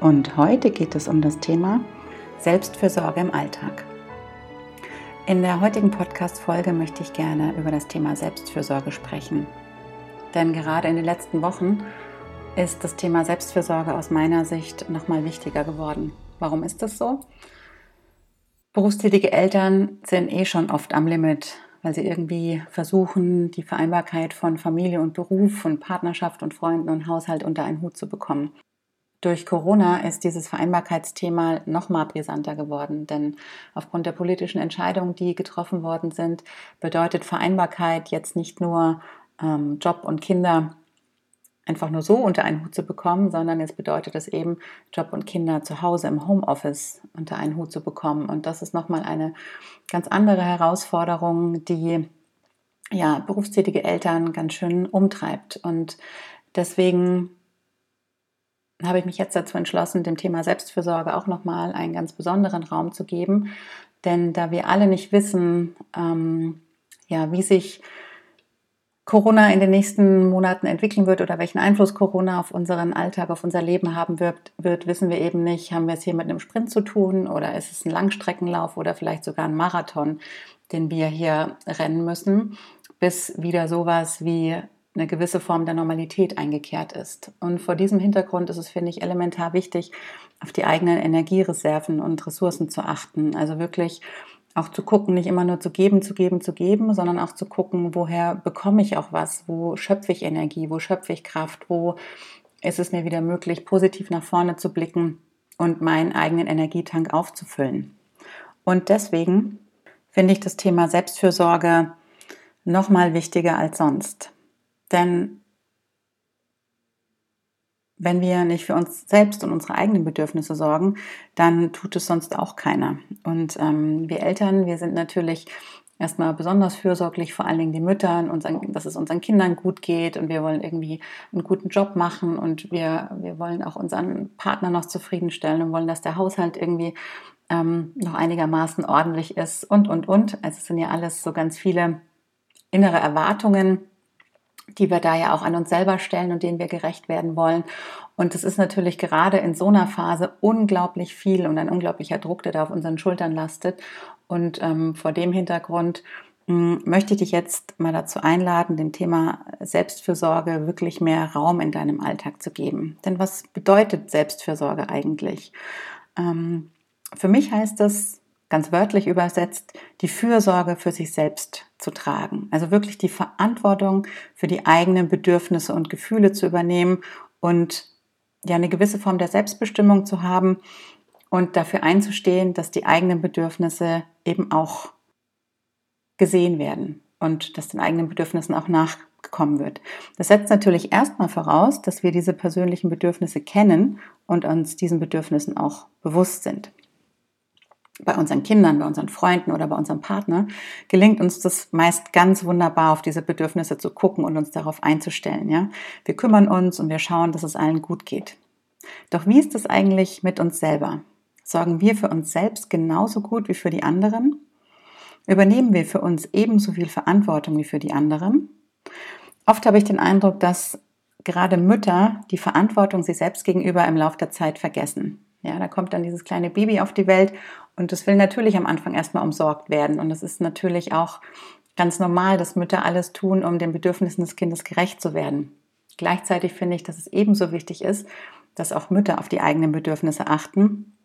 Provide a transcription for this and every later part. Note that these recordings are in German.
Und heute geht es um das Thema Selbstfürsorge im Alltag. In der heutigen Podcast-Folge möchte ich gerne über das Thema Selbstfürsorge sprechen. Denn gerade in den letzten Wochen ist das Thema Selbstfürsorge aus meiner Sicht nochmal wichtiger geworden. Warum ist das so? Berufstätige Eltern sind eh schon oft am Limit, weil sie irgendwie versuchen, die Vereinbarkeit von Familie und Beruf, von Partnerschaft und Freunden und Haushalt unter einen Hut zu bekommen. Durch Corona ist dieses Vereinbarkeitsthema noch mal brisanter geworden, denn aufgrund der politischen Entscheidungen, die getroffen worden sind, bedeutet Vereinbarkeit jetzt nicht nur ähm, Job und Kinder einfach nur so unter einen Hut zu bekommen, sondern es bedeutet es eben, Job und Kinder zu Hause im Homeoffice unter einen Hut zu bekommen. Und das ist nochmal eine ganz andere Herausforderung, die ja, berufstätige Eltern ganz schön umtreibt. Und deswegen habe ich mich jetzt dazu entschlossen, dem Thema Selbstfürsorge auch nochmal einen ganz besonderen Raum zu geben. Denn da wir alle nicht wissen, ähm, ja, wie sich Corona in den nächsten Monaten entwickeln wird oder welchen Einfluss Corona auf unseren Alltag, auf unser Leben haben wird, wird, wissen wir eben nicht, haben wir es hier mit einem Sprint zu tun oder ist es ein Langstreckenlauf oder vielleicht sogar ein Marathon, den wir hier rennen müssen, bis wieder sowas wie eine gewisse Form der Normalität eingekehrt ist. Und vor diesem Hintergrund ist es, finde ich, elementar wichtig, auf die eigenen Energiereserven und Ressourcen zu achten. Also wirklich auch zu gucken, nicht immer nur zu geben, zu geben, zu geben, sondern auch zu gucken, woher bekomme ich auch was, wo schöpfe ich Energie, wo schöpfe ich Kraft, wo ist es mir wieder möglich, positiv nach vorne zu blicken und meinen eigenen Energietank aufzufüllen. Und deswegen finde ich das Thema Selbstfürsorge noch mal wichtiger als sonst. Denn wenn wir nicht für uns selbst und unsere eigenen Bedürfnisse sorgen, dann tut es sonst auch keiner. Und ähm, wir Eltern, wir sind natürlich erstmal besonders fürsorglich, vor allen Dingen die Müttern, unseren, dass es unseren Kindern gut geht und wir wollen irgendwie einen guten Job machen und wir, wir wollen auch unseren Partner noch zufriedenstellen und wollen, dass der Haushalt irgendwie ähm, noch einigermaßen ordentlich ist und, und, und. Also es sind ja alles so ganz viele innere Erwartungen, die wir da ja auch an uns selber stellen und denen wir gerecht werden wollen. Und es ist natürlich gerade in so einer Phase unglaublich viel und ein unglaublicher Druck, der da auf unseren Schultern lastet. Und ähm, vor dem Hintergrund mh, hm, möchte ich dich jetzt mal dazu einladen, dem Thema Selbstfürsorge wirklich mehr Raum in deinem Alltag zu geben. Denn was bedeutet Selbstfürsorge eigentlich? Ähm, für mich heißt es, ganz wörtlich übersetzt, die Fürsorge für sich selbst zu tragen. Also wirklich die Verantwortung für die eigenen Bedürfnisse und Gefühle zu übernehmen und ja eine gewisse Form der Selbstbestimmung zu haben und dafür einzustehen, dass die eigenen Bedürfnisse eben auch gesehen werden und dass den eigenen Bedürfnissen auch nachgekommen wird. Das setzt natürlich erstmal voraus, dass wir diese persönlichen Bedürfnisse kennen und uns diesen Bedürfnissen auch bewusst sind bei unseren Kindern, bei unseren Freunden oder bei unserem Partner, gelingt uns das meist ganz wunderbar, auf diese Bedürfnisse zu gucken und uns darauf einzustellen. Ja? Wir kümmern uns und wir schauen, dass es allen gut geht. Doch wie ist es eigentlich mit uns selber? Sorgen wir für uns selbst genauso gut wie für die anderen? Übernehmen wir für uns ebenso viel Verantwortung wie für die anderen? Oft habe ich den Eindruck, dass gerade Mütter die Verantwortung sich selbst gegenüber im Laufe der Zeit vergessen. Ja, da kommt dann dieses kleine Baby auf die Welt und das will natürlich am Anfang erstmal umsorgt werden. Und es ist natürlich auch ganz normal, dass Mütter alles tun, um den Bedürfnissen des Kindes gerecht zu werden. Gleichzeitig finde ich, dass es ebenso wichtig ist, dass auch Mütter auf die eigenen Bedürfnisse achten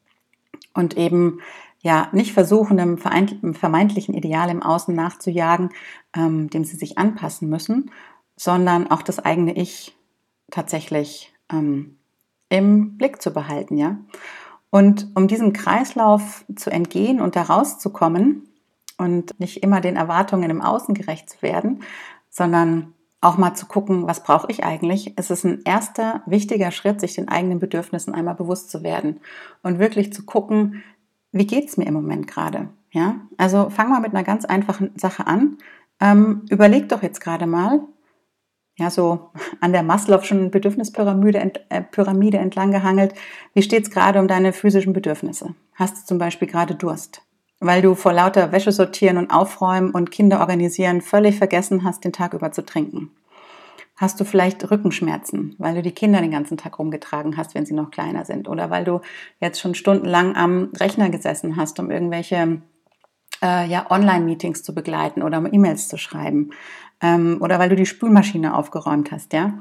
und eben ja nicht versuchen, einem vermeintlichen Ideal im Außen nachzujagen, ähm, dem sie sich anpassen müssen, sondern auch das eigene Ich tatsächlich ähm, im Blick zu behalten, ja. Und um diesem Kreislauf zu entgehen und da rauszukommen und nicht immer den Erwartungen im Außen gerecht zu werden, sondern auch mal zu gucken, was brauche ich eigentlich? Es ist ein erster wichtiger Schritt, sich den eigenen Bedürfnissen einmal bewusst zu werden und wirklich zu gucken, wie geht es mir im Moment gerade? Ja, also fang mal mit einer ganz einfachen Sache an. Ähm, überleg doch jetzt gerade mal, ja, so an der Maslow'schen Bedürfnispyramide ent, äh, Pyramide entlang gehangelt. Wie steht es gerade um deine physischen Bedürfnisse? Hast du zum Beispiel gerade Durst? Weil du vor lauter Wäsche sortieren und aufräumen und Kinder organisieren völlig vergessen hast, den Tag über zu trinken. Hast du vielleicht Rückenschmerzen, weil du die Kinder den ganzen Tag rumgetragen hast, wenn sie noch kleiner sind? Oder weil du jetzt schon stundenlang am Rechner gesessen hast, um irgendwelche äh, ja, Online-Meetings zu begleiten oder E-Mails zu schreiben? ähm, oder weil du die Spülmaschine aufgeräumt hast, ja,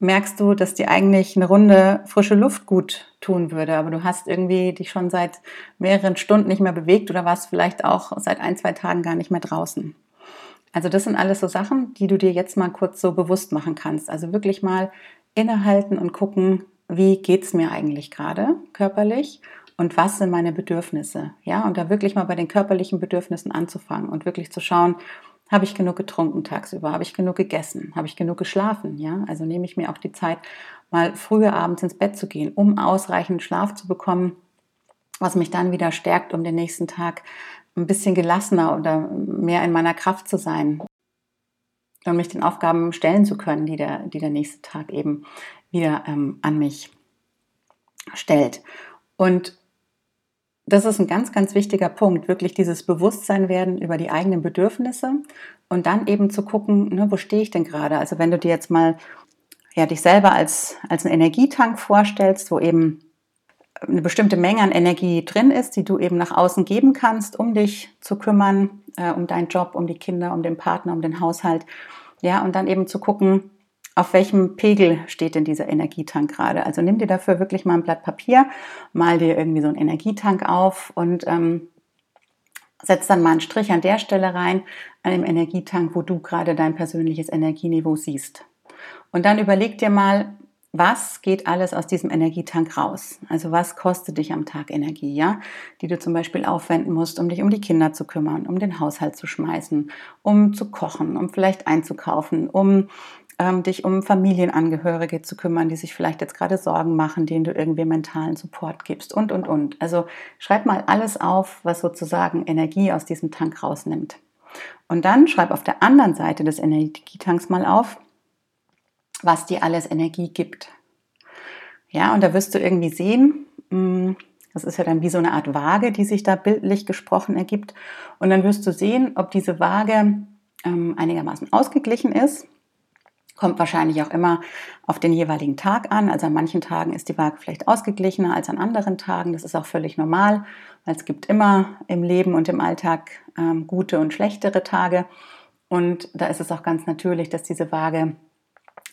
merkst du, dass dir eigentlich eine Runde frische Luft gut tun würde, aber du hast irgendwie dich schon seit mehreren Stunden nicht mehr bewegt oder warst vielleicht auch seit ein, zwei Tagen gar nicht mehr draußen. Also das sind alles so Sachen, die du dir jetzt mal kurz so bewusst machen kannst. Also wirklich mal innehalten und gucken, wie geht's mir eigentlich gerade körperlich und was sind meine Bedürfnisse? Ja, und da wirklich mal bei den körperlichen Bedürfnissen anzufangen und wirklich zu schauen, habe ich genug getrunken tagsüber? Habe ich genug gegessen? Habe ich genug geschlafen? Ja, also nehme ich mir auch die Zeit, mal früher abends ins Bett zu gehen, um ausreichend Schlaf zu bekommen, was mich dann wieder stärkt, um den nächsten Tag ein bisschen gelassener oder mehr in meiner Kraft zu sein und mich den Aufgaben stellen zu können, die der, die der nächste Tag eben wieder ähm, an mich stellt. Und das ist ein ganz, ganz wichtiger Punkt, wirklich dieses Bewusstsein werden über die eigenen Bedürfnisse und dann eben zu gucken, ne, wo stehe ich denn gerade? Also wenn du dir jetzt mal ja, dich selber als, als einen Energietank vorstellst, wo eben eine bestimmte Menge an Energie drin ist, die du eben nach außen geben kannst, um dich zu kümmern, äh, um deinen Job, um die Kinder, um den Partner, um den Haushalt. Ja, und dann eben zu gucken, auf welchem Pegel steht denn dieser Energietank gerade? Also nimm dir dafür wirklich mal ein Blatt Papier, mal dir irgendwie so einen Energietank auf und ähm, setz dann mal einen Strich an der Stelle rein, an dem Energietank, wo du gerade dein persönliches Energieniveau siehst. Und dann überleg dir mal, was geht alles aus diesem Energietank raus? Also was kostet dich am Tag Energie, ja, die du zum Beispiel aufwenden musst, um dich um die Kinder zu kümmern, um den Haushalt zu schmeißen, um zu kochen, um vielleicht einzukaufen, um ähm, dich um Familienangehörige zu kümmern, die sich vielleicht jetzt gerade Sorgen machen, denen du irgendwie mentalen Support gibst und, und, und. Also schreib mal alles auf, was sozusagen Energie aus diesem Tank rausnimmt. Und dann schreib auf der anderen Seite des Energietanks mal auf, was dir alles Energie gibt. Ja, und da wirst du irgendwie sehen, hm, das ist ja dann wie so eine Art Waage, die sich da bildlich gesprochen ergibt. Und dann wirst du sehen, ob diese Waage ähm, einigermaßen ausgeglichen ist Kommt wahrscheinlich auch immer auf den jeweiligen Tag an. Also an manchen Tagen ist die Waage vielleicht ausgeglichener als an anderen Tagen. Das ist auch völlig normal, weil es gibt immer im Leben und im Alltag ähm, gute und schlechtere Tage. Und da ist es auch ganz natürlich, dass diese Waage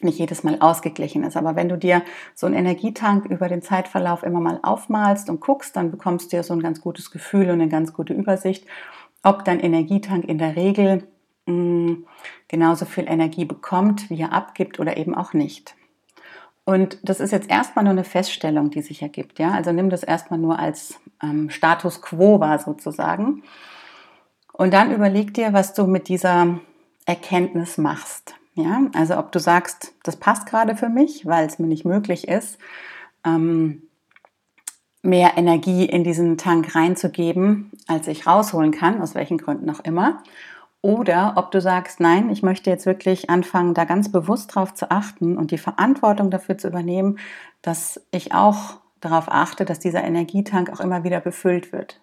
nicht jedes Mal ausgeglichen ist. Aber wenn du dir so einen Energietank über den Zeitverlauf immer mal aufmalst und guckst, dann bekommst du ja so ein ganz gutes Gefühl und eine ganz gute Übersicht, ob dein Energietank in der Regel genauso viel Energie bekommt, wie er abgibt oder eben auch nicht. Und das ist jetzt erstmal nur eine Feststellung, die sich ergibt. Ja? Also nimm das erstmal nur als ähm, Status quo wahr sozusagen. Und dann überleg dir, was du mit dieser Erkenntnis machst. Ja? Also ob du sagst, das passt gerade für mich, weil es mir nicht möglich ist, ähm, mehr Energie in diesen Tank reinzugeben, als ich rausholen kann, aus welchen Gründen auch immer. Oder ob du sagst, nein, ich möchte jetzt wirklich anfangen, da ganz bewusst drauf zu achten und die Verantwortung dafür zu übernehmen, dass ich auch darauf achte, dass dieser Energietank auch immer wieder befüllt wird.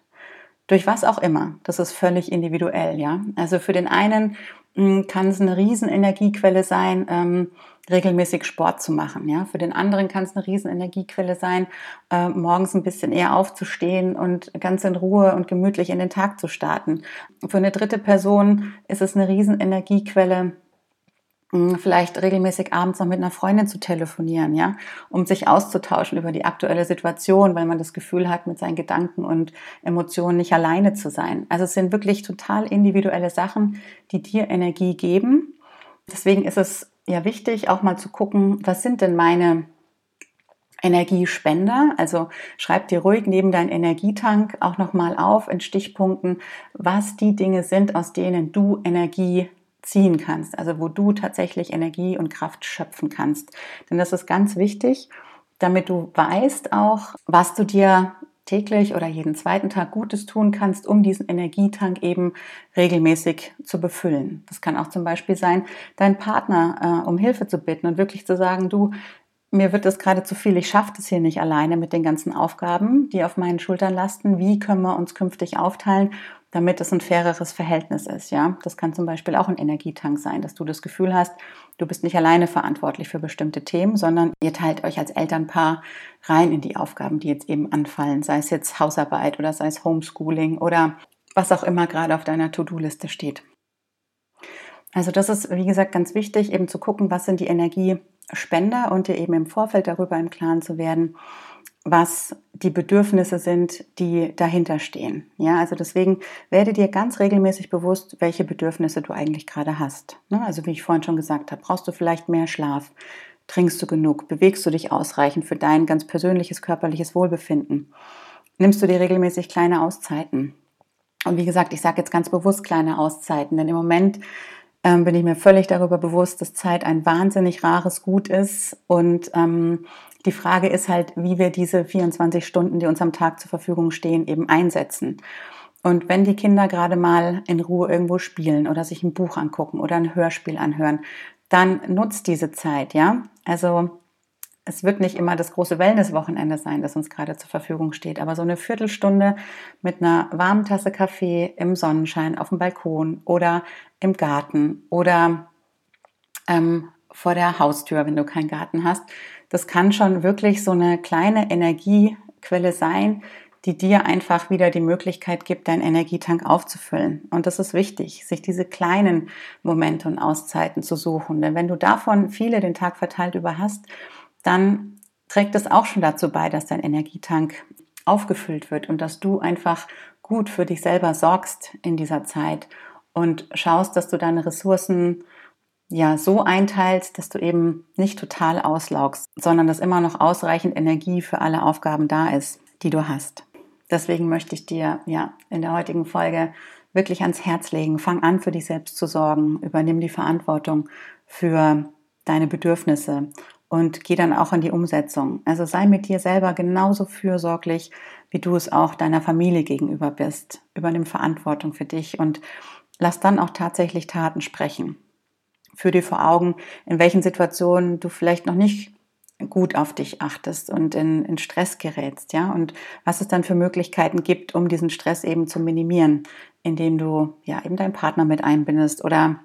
Durch was auch immer. Das ist völlig individuell, ja. Also für den einen hm, kann es eine riesen Energiequelle sein, ähm, regelmäßig Sport zu machen. Ja? Für den anderen kann es eine riesen Energiequelle sein, äh, morgens ein bisschen eher aufzustehen und ganz in Ruhe und gemütlich in den Tag zu starten. Für eine dritte Person ist es eine riesen Energiequelle, hm, vielleicht regelmäßig abends noch mit einer Freundin zu telefonieren, ja, um sich auszutauschen über die aktuelle Situation, weil man das Gefühl hat, mit seinen Gedanken und Emotionen nicht alleine zu sein. Also es sind wirklich total individuelle Sachen, die dir Energie geben. Deswegen ist es ja wichtig, auch mal zu gucken, was sind denn meine Energiespender. Also schreib dir ruhig neben deinen Energietank auch nochmal auf in Stichpunkten, was die Dinge sind, aus denen du Energie ziehen kannst, also wo du tatsächlich Energie und Kraft schöpfen kannst. Denn das ist ganz wichtig, damit du weißt auch, was du dir täglich oder jeden zweiten Tag Gutes tun kannst, um diesen Energietank eben regelmäßig zu befüllen. Das kann auch zum Beispiel sein, deinen Partner äh, um Hilfe zu bitten und wirklich zu sagen, du, mir wird das gerade zu viel, ich schaffe das hier nicht alleine mit den ganzen Aufgaben, die auf meinen Schultern lasten. Wie können wir uns künftig aufteilen, damit es ein faireres Verhältnis ist. Ja, das kann zum Beispiel auch ein Energietank sein, dass du das Gefühl hast, du bist nicht alleine verantwortlich für bestimmte Themen, sondern ihr teilt euch als Elternpaar rein in die Aufgaben, die jetzt eben anfallen, sei es jetzt Hausarbeit oder sei es Homeschooling oder was auch immer gerade auf deiner To-Do-Liste steht. Also das ist, wie gesagt, ganz wichtig, eben zu gucken, was sind die Energiespender und dir eben im Vorfeld darüber im Klaren zu werden, was die Bedürfnisse sind, die dahinter stehen. Ja, also deswegen werde dir ganz regelmäßig bewusst, welche Bedürfnisse du eigentlich gerade hast. Ne? Also wie ich vorhin schon gesagt habe, brauchst du vielleicht mehr Schlaf? Trinkst du genug? Bewegst du dich ausreichend für dein ganz persönliches körperliches Wohlbefinden? Nimmst du dir regelmäßig kleine Auszeiten? Und wie gesagt, ich sage jetzt ganz bewusst kleine Auszeiten, denn im Moment ähm, bin ich mir völlig darüber bewusst, dass Zeit ein wahnsinnig rares Gut ist und ähm, die Frage ist halt, wie wir diese 24 Stunden, die uns am Tag zur Verfügung stehen, eben einsetzen. Und wenn die Kinder gerade mal in Ruhe irgendwo spielen oder sich ein Buch angucken oder ein Hörspiel anhören, dann nutzt diese Zeit, ja? Also es wird nicht immer das große Wellnesswochenende sein, das uns gerade zur Verfügung steht, aber so eine Viertelstunde mit einer warmen Tasse Kaffee im Sonnenschein auf dem Balkon oder im Garten oder ähm, vor der Haustür, wenn du keinen Garten hast, das kann schon wirklich so eine kleine Energiequelle sein, die dir einfach wieder die Möglichkeit gibt, deinen Energietank aufzufüllen. Und das ist wichtig, sich diese kleinen Momente und Auszeiten zu suchen. Denn wenn du davon viele den Tag verteilt über hast, dann trägt es auch schon dazu bei, dass dein Energietank aufgefüllt wird und dass du einfach gut für dich selber sorgst in dieser Zeit und schaust, dass du deine Ressourcen ja so einteilst, dass du eben nicht total auslaugst, sondern dass immer noch ausreichend Energie für alle Aufgaben da ist, die du hast. Deswegen möchte ich dir ja in der heutigen Folge wirklich ans Herz legen. Fang an, für dich selbst zu sorgen. Übernimm die Verantwortung für deine Bedürfnisse und geh dann auch in die Umsetzung. Also sei mit dir selber genauso fürsorglich, wie du es auch deiner Familie gegenüber bist. Übernimm Verantwortung für dich und lass dann auch tatsächlich Taten sprechen für dir vor Augen, in welchen Situationen du vielleicht noch nicht gut auf dich achtest und in, in Stress gerätst, ja, und was es dann für Möglichkeiten gibt, um diesen Stress eben zu minimieren, indem du ja eben deinen Partner mit einbindest oder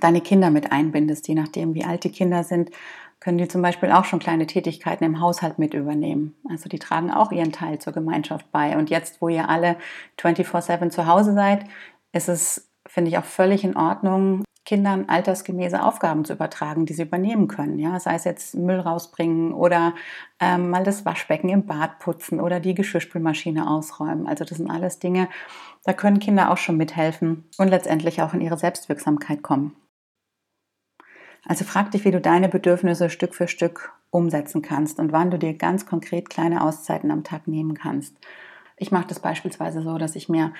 deine Kinder mit einbindest, je nachdem, wie alt die Kinder sind, können die zum Beispiel auch schon kleine Tätigkeiten im Haushalt mit übernehmen. Also die tragen auch ihren Teil zur Gemeinschaft bei. Und jetzt, wo ihr alle 24-7 zu Hause seid, ist es, finde ich, auch völlig in Ordnung, Kindern altersgemäße Aufgaben zu übertragen, die sie übernehmen können. Ja, sei es jetzt Müll rausbringen oder ähm, mal das Waschbecken im Bad putzen oder die Geschirrspülmaschine ausräumen. Also das sind alles Dinge, da können Kinder auch schon mithelfen und letztendlich auch in ihre Selbstwirksamkeit kommen. Also frag dich, wie du deine Bedürfnisse Stück für Stück umsetzen kannst und wann du dir ganz konkret kleine Auszeiten am Tag nehmen kannst. Ich mache das beispielsweise so, dass ich mir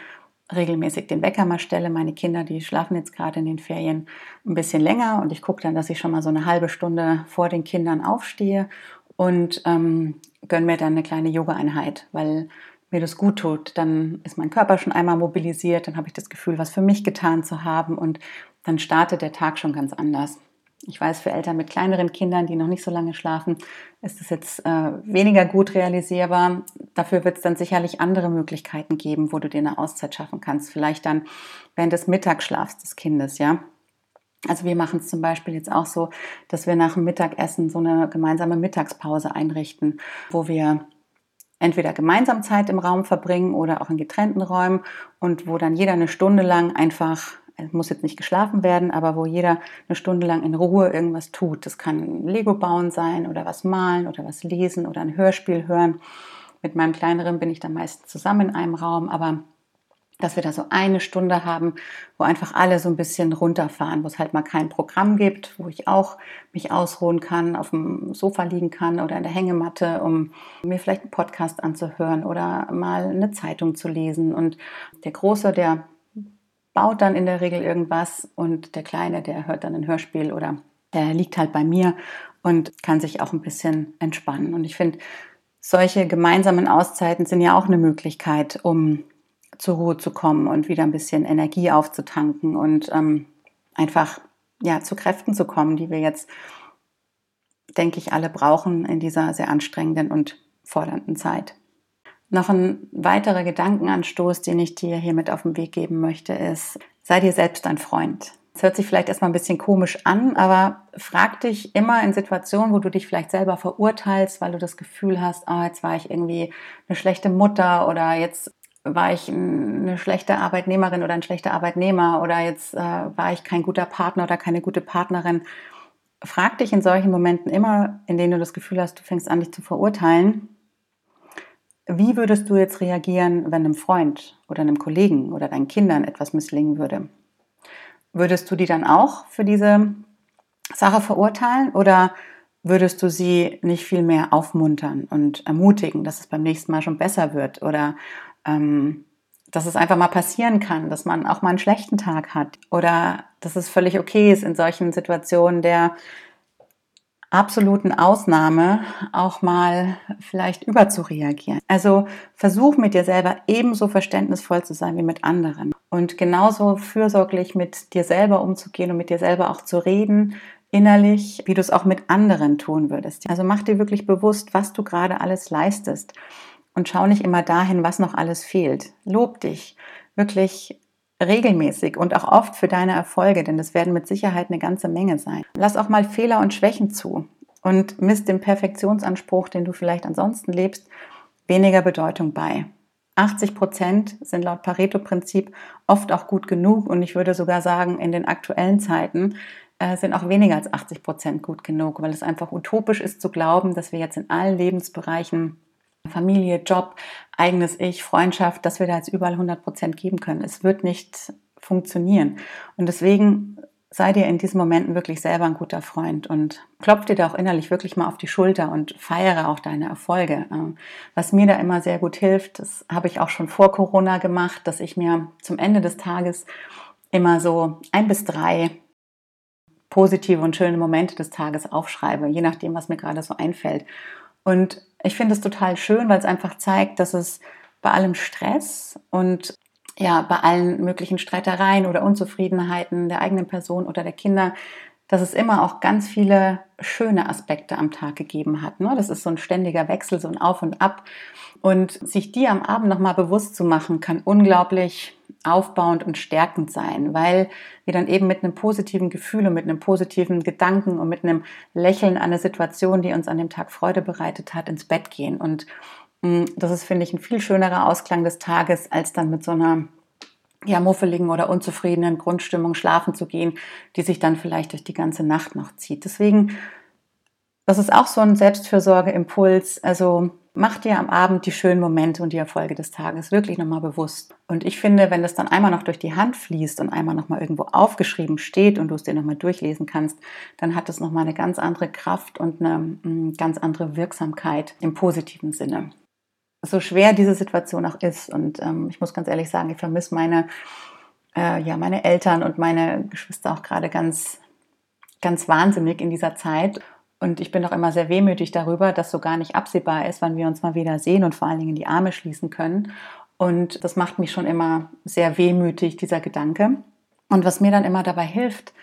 regelmäßig den Wecker mal stelle. Meine Kinder, die schlafen jetzt gerade in den Ferien ein bisschen länger und ich gucke dann, dass ich schon mal so eine halbe Stunde vor den Kindern aufstehe und ähm, gönne mir dann eine kleine Yoga-Einheit, weil mir das gut tut. Dann ist mein Körper schon einmal mobilisiert, dann habe ich das Gefühl, was für mich getan zu haben und dann startet der Tag schon ganz anders. Ich weiß, für Eltern mit kleineren Kindern, die noch nicht so lange schlafen, ist es jetzt äh, weniger gut realisierbar. Dafür wird es dann sicherlich andere Möglichkeiten geben, wo du dir eine Auszeit schaffen kannst. Vielleicht dann während des Mittagsschlafs des Kindes, ja. Also wir machen es zum Beispiel jetzt auch so, dass wir nach dem Mittagessen so eine gemeinsame Mittagspause einrichten, wo wir entweder gemeinsam Zeit im Raum verbringen oder auch in getrennten Räumen und wo dann jeder eine Stunde lang einfach es muss jetzt nicht geschlafen werden, aber wo jeder eine Stunde lang in Ruhe irgendwas tut. Das kann Lego bauen sein oder was malen oder was lesen oder ein Hörspiel hören. Mit meinem kleineren bin ich dann meistens zusammen in einem Raum, aber dass wir da so eine Stunde haben, wo einfach alle so ein bisschen runterfahren, wo es halt mal kein Programm gibt, wo ich auch mich ausruhen kann, auf dem Sofa liegen kann oder in der Hängematte, um mir vielleicht einen Podcast anzuhören oder mal eine Zeitung zu lesen. Und der Große, der baut dann in der Regel irgendwas und der Kleine, der hört dann ein Hörspiel oder der liegt halt bei mir und kann sich auch ein bisschen entspannen. Und ich finde, solche gemeinsamen Auszeiten sind ja auch eine Möglichkeit, um zur Ruhe zu kommen und wieder ein bisschen Energie aufzutanken und ähm, einfach ja, zu Kräften zu kommen, die wir jetzt, denke ich, alle brauchen in dieser sehr anstrengenden und fordernden Zeit. Noch ein weiterer Gedankenanstoß, den ich dir hier mit auf den Weg geben möchte, ist, sei dir selbst ein Freund. Das hört sich vielleicht erstmal ein bisschen komisch an, aber frag dich immer in Situationen, wo du dich vielleicht selber verurteilst, weil du das Gefühl hast, oh, jetzt war ich irgendwie eine schlechte Mutter oder jetzt war ich eine schlechte Arbeitnehmerin oder ein schlechter Arbeitnehmer oder jetzt äh, war ich kein guter Partner oder keine gute Partnerin. Frag dich in solchen Momenten immer, in denen du das Gefühl hast, du fängst an, dich zu verurteilen, wie würdest du jetzt reagieren, wenn einem Freund oder einem Kollegen oder deinen Kindern etwas misslingen würde? Würdest du die dann auch für diese Sache verurteilen oder würdest du sie nicht viel mehr aufmuntern und ermutigen, dass es beim nächsten Mal schon besser wird oder ähm, dass es einfach mal passieren kann, dass man auch mal einen schlechten Tag hat oder dass es völlig okay ist in solchen Situationen der absoluten Ausnahme auch mal vielleicht überzureagieren. Also versuch mit dir selber ebenso verständnisvoll zu sein wie mit anderen und genauso fürsorglich mit dir selber umzugehen und mit dir selber auch zu reden, innerlich, wie du es auch mit anderen tun würdest. Also mach dir wirklich bewusst, was du gerade alles leistest und schau nicht immer dahin, was noch alles fehlt. Lob dich wirklich regelmäßig und auch oft für deine Erfolge, denn das werden mit Sicherheit eine ganze Menge sein. Lass auch mal Fehler und Schwächen zu und misst dem Perfektionsanspruch, den du vielleicht ansonsten lebst, weniger Bedeutung bei. 80 Prozent sind laut Pareto-Prinzip oft auch gut genug und ich würde sogar sagen, in den aktuellen Zeiten äh, sind auch weniger als 80 Prozent gut genug, weil es einfach utopisch ist zu glauben, dass wir jetzt in allen Lebensbereichen Familie, Job, eigenes Ich, Freundschaft, dass wir da jetzt überall 100 Prozent geben können. Es wird nicht funktionieren. Und deswegen sei dir in diesen Momenten wirklich selber ein guter Freund und klopf dir da auch innerlich wirklich mal auf die Schulter und feiere auch deine Erfolge. Ähm, was mir da immer sehr gut hilft, das habe ich auch schon vor Corona gemacht, dass ich mir zum Ende des Tages immer so ein bis drei positive und schöne Momente des Tages aufschreibe, je nachdem, was mir gerade so einfällt. Und ich finde es total schön, weil es einfach zeigt, dass es bei allem Stress und ja, bei allen möglichen Streitereien oder Unzufriedenheiten der eigenen Person oder der Kinder, dass es immer auch ganz viele schöne Aspekte am Tag gegeben hat. Ne? Das ist so ein ständiger Wechsel, so ein Auf und Ab. Und sich die am Abend nochmal bewusst zu machen, kann unglaublich aufbauend und stärkend sein, weil wir dann eben mit einem positiven Gefühl und mit einem positiven Gedanken und mit einem Lächeln an eine Situation, die uns an dem Tag Freude bereitet hat, ins Bett gehen. Und mm, das ist, finde ich, ein viel schönerer Ausklang des Tages, als dann mit so einer ja, muffeligen oder unzufriedenen Grundstimmung schlafen zu gehen, die sich dann vielleicht durch die ganze Nacht noch zieht. Deswegen, das ist auch so ein Selbstfürsorgeimpuls. Also Mach dir am Abend die schönen Momente und die Erfolge des Tages wirklich nochmal bewusst. Und ich finde, wenn das dann einmal noch durch die Hand fließt und einmal nochmal irgendwo aufgeschrieben steht und du es dir nochmal durchlesen kannst, dann hat es nochmal eine ganz andere Kraft und eine mm, ganz andere Wirksamkeit im positiven Sinne. So schwer diese Situation auch ist und ähm, ich muss ganz ehrlich sagen, ich vermisse meine, äh, ja, meine Eltern und meine Geschwister auch gerade ganz, ganz wahnsinnig in dieser Zeit. Und ich bin auch immer sehr wehmütig darüber, dass so gar nicht absehbar ist, wann wir uns mal wieder sehen und vor allen Dingen die Arme schließen können. Und das macht mich schon immer sehr wehmütig, dieser Gedanke. Und was mir dann immer dabei hilft,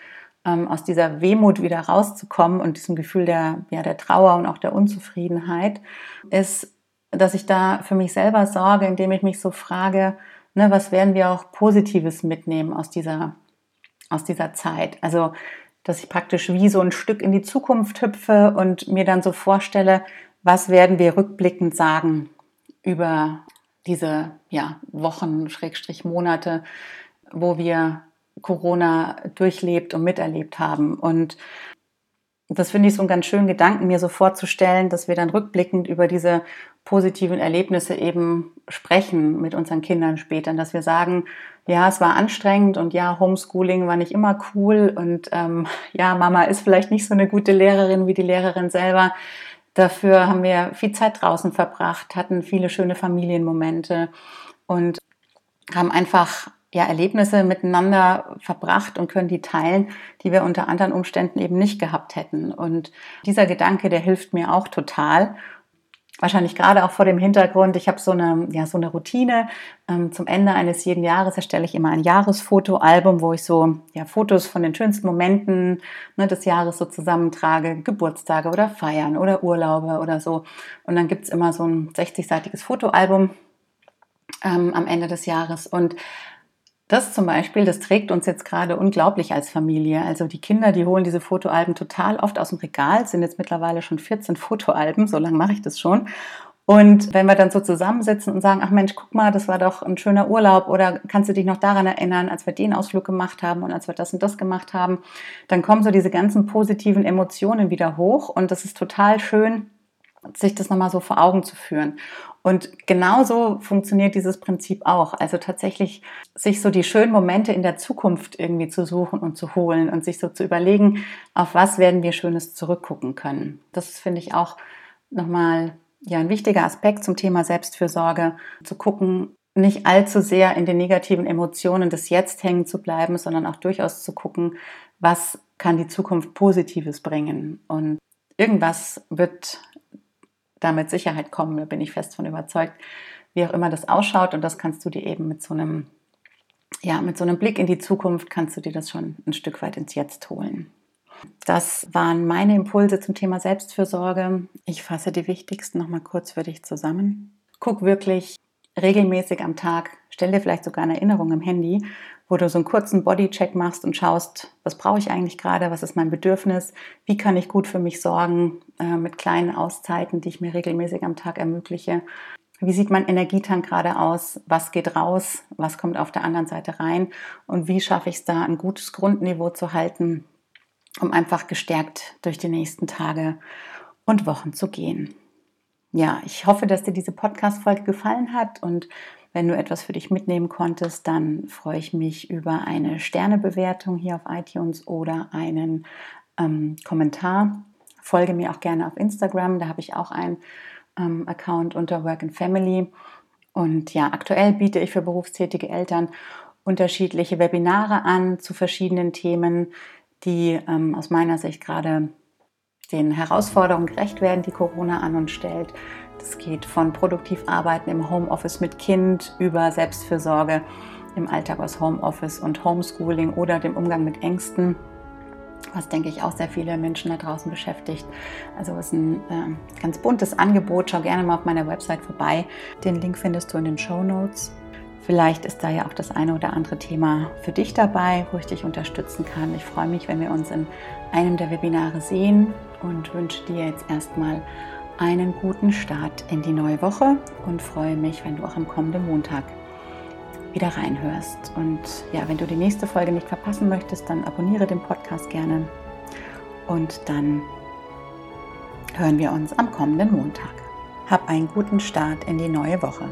ähm, aus dieser Wehmut wieder rauszukommen und diesem Gefühl der, ja, der Trauer und auch der Unzufriedenheit, ist, dass ich da für mich selber sorge, indem ich mich so frage, ne, was werden wir auch Positives mitnehmen aus dieser, aus dieser Zeit? Also dass ich praktisch wie so ein Stück in die Zukunft hüpfe und mir dann so vorstelle, was werden wir rückblickend sagen über diese ja, Wochen, Schrägstrich Monate, wo wir Corona durchlebt und miterlebt haben. Und das finde ich so einen ganz schönen Gedanken, mir so vorzustellen, dass wir dann rückblickend über diese positiven Erlebnisse eben sprechen mit unseren Kindern später, dass wir sagen, ja, es war anstrengend und ja, Homeschooling war nicht immer cool und ähm, ja, Mama ist vielleicht nicht so eine gute Lehrerin wie die Lehrerin selber. Dafür haben wir viel Zeit draußen verbracht, hatten viele schöne Familienmomente und haben einfach ja, Erlebnisse miteinander verbracht und können die teilen, die wir unter anderen Umständen eben nicht gehabt hätten. Und dieser Gedanke, der hilft mir auch total. Wahrscheinlich gerade auch vor dem Hintergrund, ich habe so eine, ja, so eine Routine. Ähm, zum Ende eines jeden Jahres erstelle ich immer ein Jahresfotoalbum, wo ich so ja, Fotos von den schönsten Momenten ne, des Jahres so zusammentrage, Geburtstage oder Feiern oder Urlaube oder so. Und dann gibt's immer so ein 60-seitiges Fotoalbum ähm, am Ende des Jahres. Und das zum Beispiel, das trägt uns jetzt gerade unglaublich als Familie. Also die Kinder, die holen diese Fotoalben total oft aus dem Regal, sind jetzt mittlerweile schon 14 Fotoalben, so lange mache ich das schon. Und wenn wir dann so zusammensitzen und sagen, ach Mensch, guck mal, das war doch ein schöner Urlaub oder kannst du dich noch daran erinnern, als wir den Ausflug gemacht haben und als wir das und das gemacht haben, dann kommen so diese ganzen positiven Emotionen wieder hoch und das ist total schön, sich das nochmal so vor Augen zu führen. Und genauso funktioniert dieses Prinzip auch. Also tatsächlich sich so die schönen Momente in der Zukunft irgendwie zu suchen und zu holen und sich so zu überlegen, auf was werden wir Schönes zurückgucken können. Das finde ich auch nochmal ja, ein wichtiger Aspekt zum Thema Selbstfürsorge, zu gucken, nicht allzu sehr in den negativen Emotionen des Jetzt hängen zu bleiben, sondern auch durchaus zu gucken, was kann die Zukunft Positives bringen. Und irgendwas wird da mit Sicherheit kommen, da bin ich fest von überzeugt, wie auch immer das ausschaut. Und das kannst du dir eben mit so einem, ja, mit so einem Blick in die Zukunft kannst du dir das schon ein Stück weit ins Jetzt holen. Das waren meine Impulse zum Thema Selbstfürsorge. Ich fasse die wichtigsten nochmal kurz für dich zusammen. Guck wirklich regelmäßig am Tag, stell dir vielleicht sogar eine Erinnerung im Handy, wo du so einen kurzen Bodycheck machst und schaust, was brauche ich eigentlich gerade, was ist mein Bedürfnis, wie kann ich gut für mich sorgen äh, mit kleinen Auszeiten, die ich mir regelmäßig am Tag ermögliche. Wie sieht mein Energietank gerade aus? Was geht raus? Was kommt auf der anderen Seite rein? Und wie schaffe ich es da, ein gutes Grundniveau zu halten, um einfach gestärkt durch die nächsten Tage und Wochen zu gehen? Ja, ich hoffe, dass dir diese Podcast-Folge gefallen hat und wenn du etwas für dich mitnehmen konntest, dann freue ich mich über eine Sternebewertung hier auf iTunes oder einen ähm, Kommentar. Folge mir auch gerne auf Instagram, da habe ich auch einen ähm, Account unter Work and Family. Und ja, aktuell biete ich für berufstätige Eltern unterschiedliche Webinare an zu verschiedenen Themen, die ähm, aus meiner Sicht gerade den Herausforderungen gerecht werden, die Corona an uns stellt. Das geht von produktiv arbeiten im Homeoffice mit Kind über Selbstfürsorge im Alltag aus Homeoffice und Homeschooling oder dem Umgang mit Ängsten, was denke ich auch sehr viele Menschen da draußen beschäftigt. Also es ist ein äh, ganz buntes Angebot. Schau gerne mal auf meiner Website vorbei. Den Link findest du in den Show Notes. Vielleicht ist da ja auch das eine oder andere Thema für dich dabei, wo ich dich unterstützen kann. Ich freue mich, wenn wir uns in einem der Webinare sehen und wünsche dir jetzt erstmal einen guten Start in die neue Woche und freue mich, wenn du auch am kommenden Montag wieder reinhörst. Und ja, wenn du die nächste Folge nicht verpassen möchtest, dann abonniere den Podcast gerne. Und dann hören wir uns am kommenden Montag. Hab einen guten Start in die neue Woche.